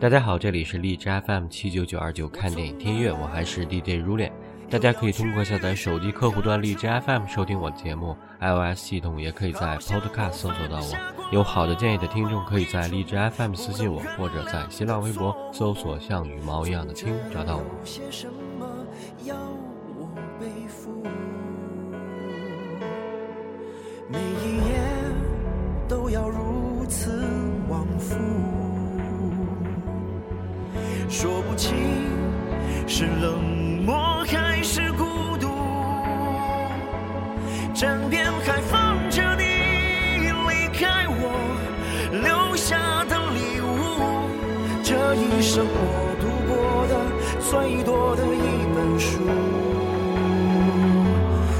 大家好，这里是荔枝 FM 七九九二九看电影听音乐，我还是 DJ 如恋。大家可以通过下载手机客户端荔枝 FM 收听我的节目，iOS 系统也可以在 Podcast 搜索到我。有好的建议的听众，可以在荔枝 FM 私信我，或者在新浪微博搜索“像羽毛一样的青”找到我。每一夜都要如此往复，说不清是冷漠还是孤独。枕边还放着你离开我留下的礼物，这一生我读过的最多的一本书。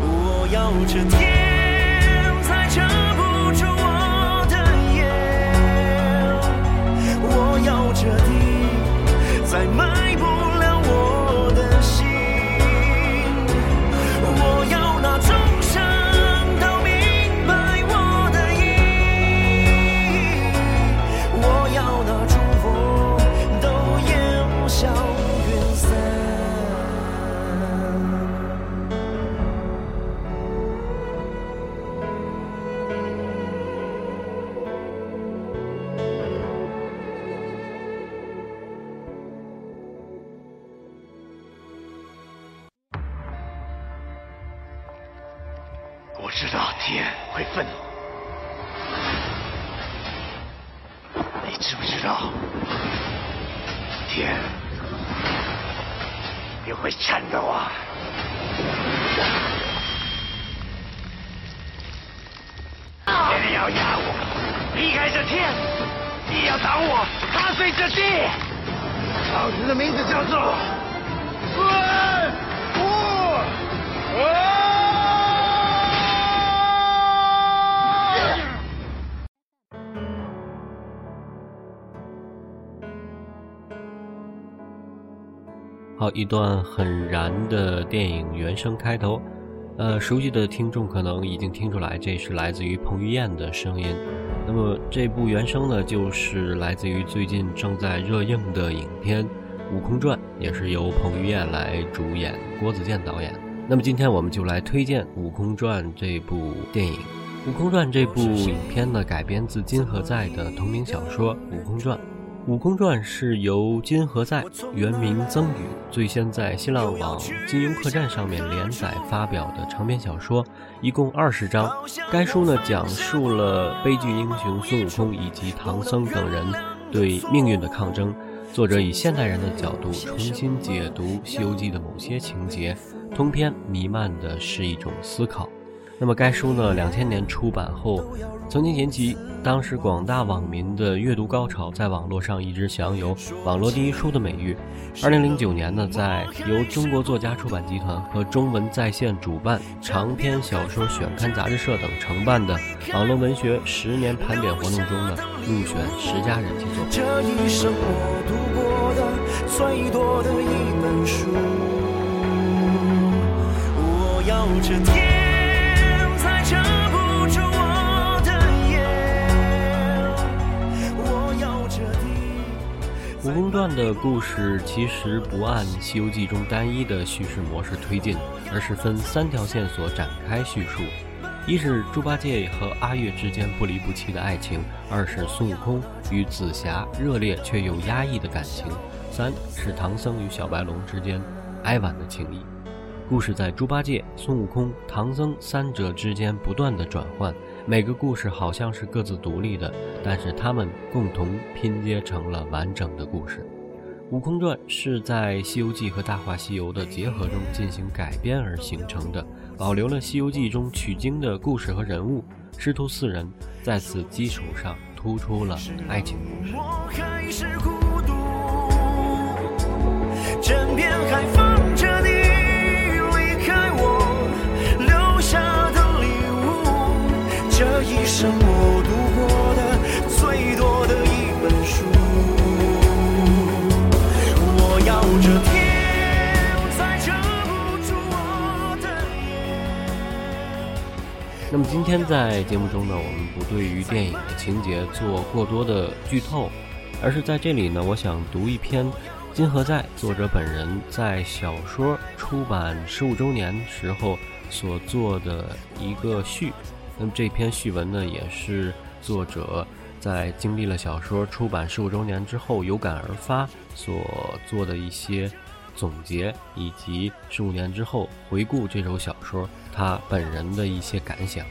我要这天知不知道天也会颤抖啊？你要压我，离开这天；你要挡我，踏碎这地。老子的名字叫做孙悟空。好，一段很燃的电影原声开头，呃，熟悉的听众可能已经听出来，这是来自于彭于晏的声音。那么这部原声呢，就是来自于最近正在热映的影片《悟空传》，也是由彭于晏来主演，郭子健导演。那么今天我们就来推荐《悟空传》这部电影。《悟空传》这部影片呢，改编自金河在的同名小说《悟空传》。《悟空传》是由金何在原名曾宇最先在新浪网金庸客栈上面连载发表的长篇小说，一共二十章。该书呢讲述了悲剧英雄孙悟空以及唐僧等人对命运的抗争。作者以现代人的角度重新解读《西游记》的某些情节，通篇弥漫的是一种思考。那么该书呢，两千年出版后，曾经引起当时广大网民的阅读高潮，在网络上一直享有“网络第一书”的美誉。二零零九年呢，在由中国作家出版集团和中文在线主办、长篇小说选刊杂志社等承办的网络文学十年盘点活动中呢，入选十佳人气作品。这一生我读过的最多的一本书，我要这天遮不住我的眼，我要这地。悟空传的故事其实不按《西游记》中单一的叙事模式推进，而是分三条线索展开叙述：一是猪八戒和阿月之间不离不弃的爱情；二是孙悟空与紫霞热烈却又压抑的感情；三是唐僧与小白龙之间哀婉的情谊。故事在猪八戒、孙悟空、唐僧三者之间不断的转换，每个故事好像是各自独立的，但是他们共同拼接成了完整的故事。《悟空传》是在《西游记》和《大话西游》的结合中进行改编而形成的，保留了《西游记》中取经的故事和人物。师徒四人在此基础上突出了爱情故事。我还是孤独，枕边还那么今天在节目中呢，我们不对于电影的情节做过多的剧透，而是在这里呢，我想读一篇金河在作者本人在小说出版十五周年时候所做的一个序。那么这篇序文呢，也是作者在经历了小说出版十五周年之后有感而发所做的一些总结，以及十五年之后回顾这首小说。他本人的一些感想。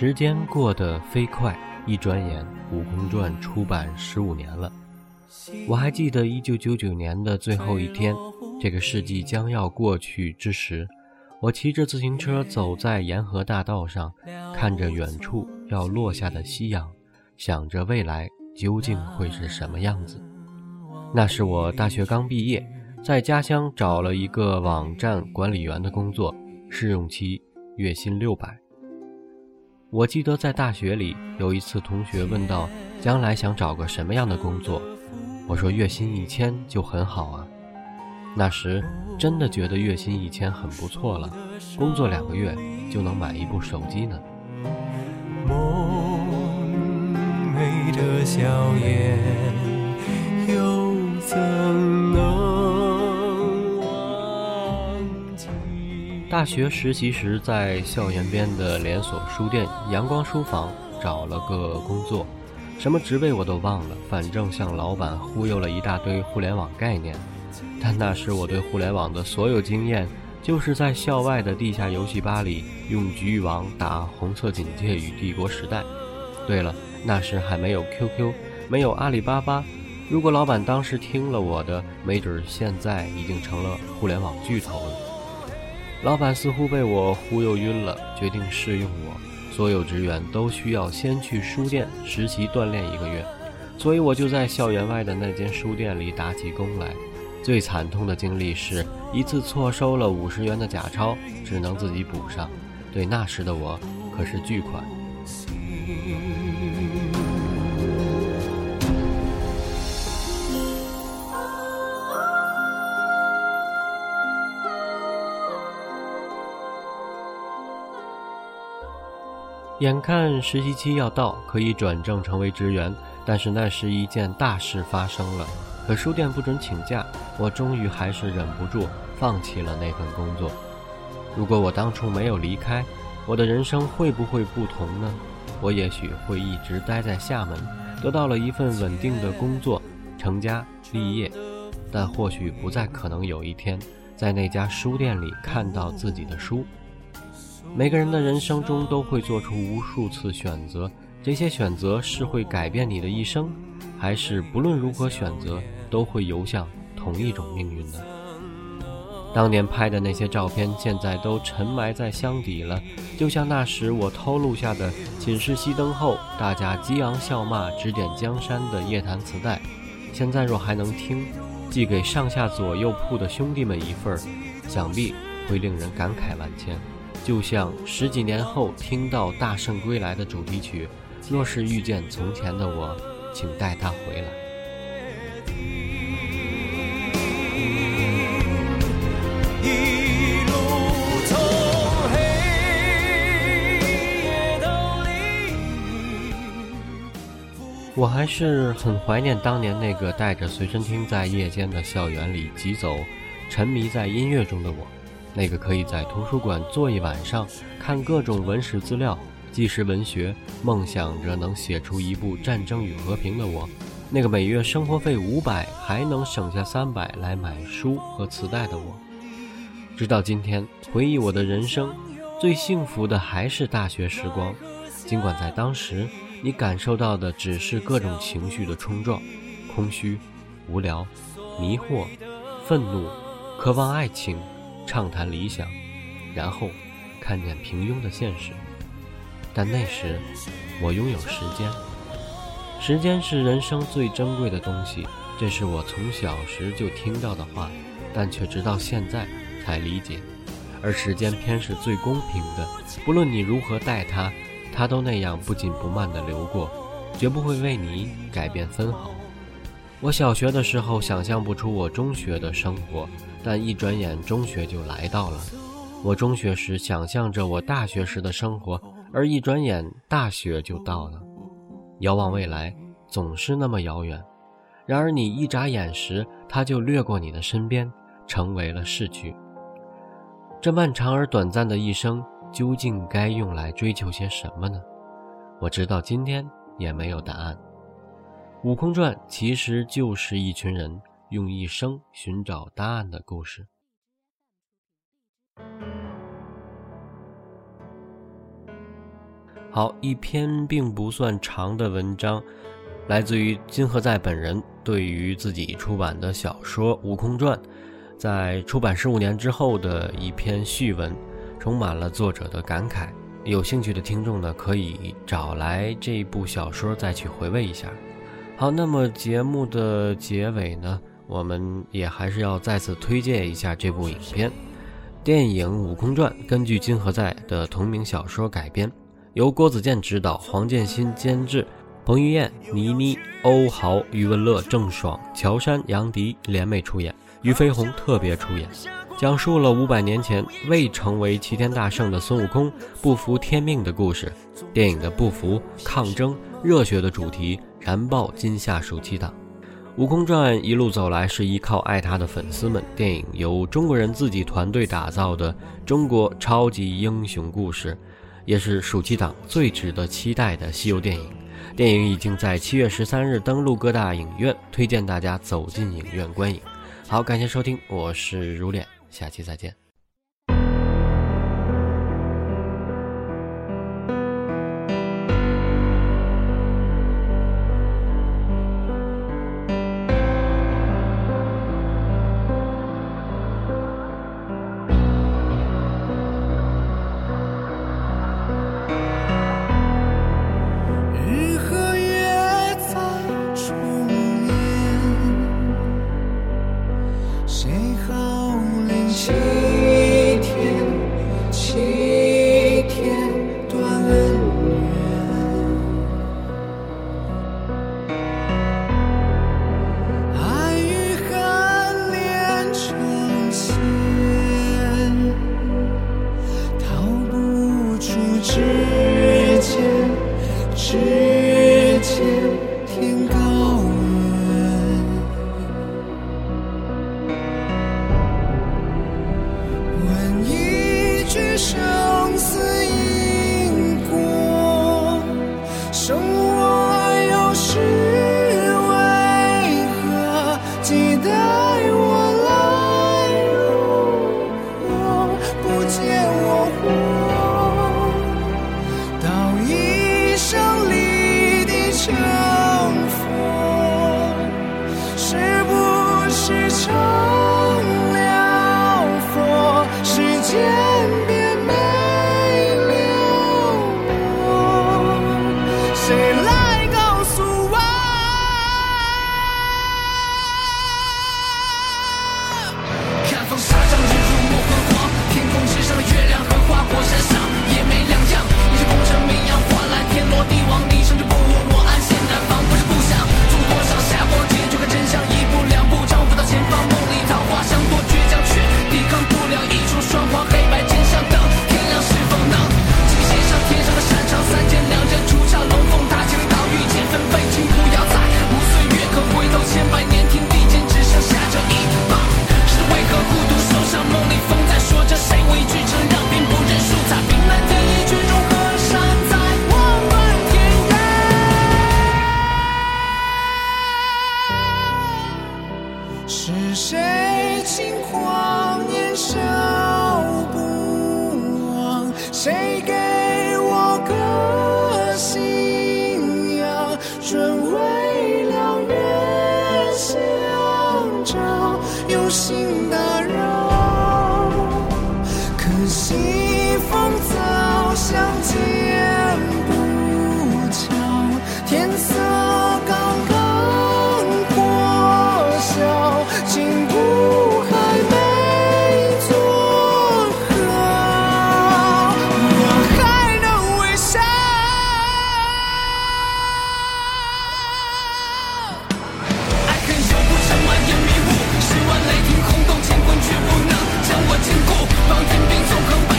时间过得飞快，一转眼，《悟空传》出版十五年了。我还记得一九九九年的最后一天，这个世纪将要过去之时，我骑着自行车走在沿河大道上，看着远处要落下的夕阳，想着未来究竟会是什么样子。那是我大学刚毕业，在家乡找了一个网站管理员的工作，试用期月薪六百。我记得在大学里有一次，同学问到将来想找个什么样的工作，我说月薪一千就很好啊。那时真的觉得月薪一千很不错了，工作两个月就能买一部手机呢。梦寐的笑颜，大学实习时，在校园边的连锁书店阳光书房找了个工作，什么职位我都忘了，反正向老板忽悠了一大堆互联网概念。但那时我对互联网的所有经验，就是在校外的地下游戏吧里用局域网打《红色警戒》与《帝国时代》。对了，那时还没有 QQ，没有阿里巴巴。如果老板当时听了我的，没准现在已经成了互联网巨头了。老板似乎被我忽悠晕了，决定试用我。所有职员都需要先去书店实习锻炼一个月，所以我就在校园外的那间书店里打起工来。最惨痛的经历是一次错收了五十元的假钞，只能自己补上。对那时的我，可是巨款。眼看实习期要到，可以转正成为职员，但是那时一件大事发生了。可书店不准请假，我终于还是忍不住放弃了那份工作。如果我当初没有离开，我的人生会不会不同呢？我也许会一直待在厦门，得到了一份稳定的工作，成家立业，但或许不再可能有一天在那家书店里看到自己的书。每个人的人生中都会做出无数次选择，这些选择是会改变你的一生，还是不论如何选择都会游向同一种命运呢？当年拍的那些照片，现在都沉埋在箱底了，就像那时我偷录下的寝室熄灯后大家激昂笑骂、指点江山的夜谈磁带，现在若还能听，寄给上下左右铺的兄弟们一份，想必会令人感慨万千。就像十几年后听到《大圣归来》的主题曲，若是遇见从前的我，请带他回来。我还是很怀念当年那个带着随身听在夜间的校园里疾走，沉迷在音乐中的我。那个可以在图书馆坐一晚上，看各种文史资料、纪实文学，梦想着能写出一部《战争与和平》的我；那个每月生活费五百还能省下三百来买书和磁带的我。直到今天，回忆我的人生，最幸福的还是大学时光。尽管在当时，你感受到的只是各种情绪的冲撞，空虚、无聊、迷惑、愤怒、渴望爱情、畅谈理想，然后看见平庸的现实。但那时，我拥有时间。时间是人生最珍贵的东西，这是我从小时就听到的话，但却直到现在才理解。而时间偏是最公平的，不论你如何待它。它都那样不紧不慢地流过，绝不会为你改变分毫。我小学的时候想象不出我中学的生活，但一转眼中学就来到了。我中学时想象着我大学时的生活，而一转眼大学就到了。遥望未来总是那么遥远，然而你一眨眼时，它就掠过你的身边，成为了逝去。这漫长而短暂的一生。究竟该用来追求些什么呢？我直到今天也没有答案。《悟空传》其实就是一群人用一生寻找答案的故事。好，一篇并不算长的文章，来自于金河在本人对于自己出版的小说《悟空传》在出版十五年之后的一篇序文。充满了作者的感慨，有兴趣的听众呢，可以找来这部小说再去回味一下。好，那么节目的结尾呢，我们也还是要再次推荐一下这部影片。电影《悟空传》根据金河在的同名小说改编，由郭子健执导，黄建新监制，彭于晏、倪妮、欧豪、余文乐、郑爽、乔杉、杨迪联袂出演，俞飞鸿特别出演。讲述了五百年前未成为齐天大圣的孙悟空不服天命的故事。电影的不服、抗争、热血的主题燃爆今夏暑期档。《悟空传》一路走来是依靠爱他的粉丝们。电影由中国人自己团队打造的中国超级英雄故事，也是暑期档最值得期待的西游电影。电影已经在七月十三日登陆各大影院，推荐大家走进影院观影。好，感谢收听，我是如脸。下期再见。只为了月相照，有心打扰。可惜风早相见。禁锢，当金兵纵横。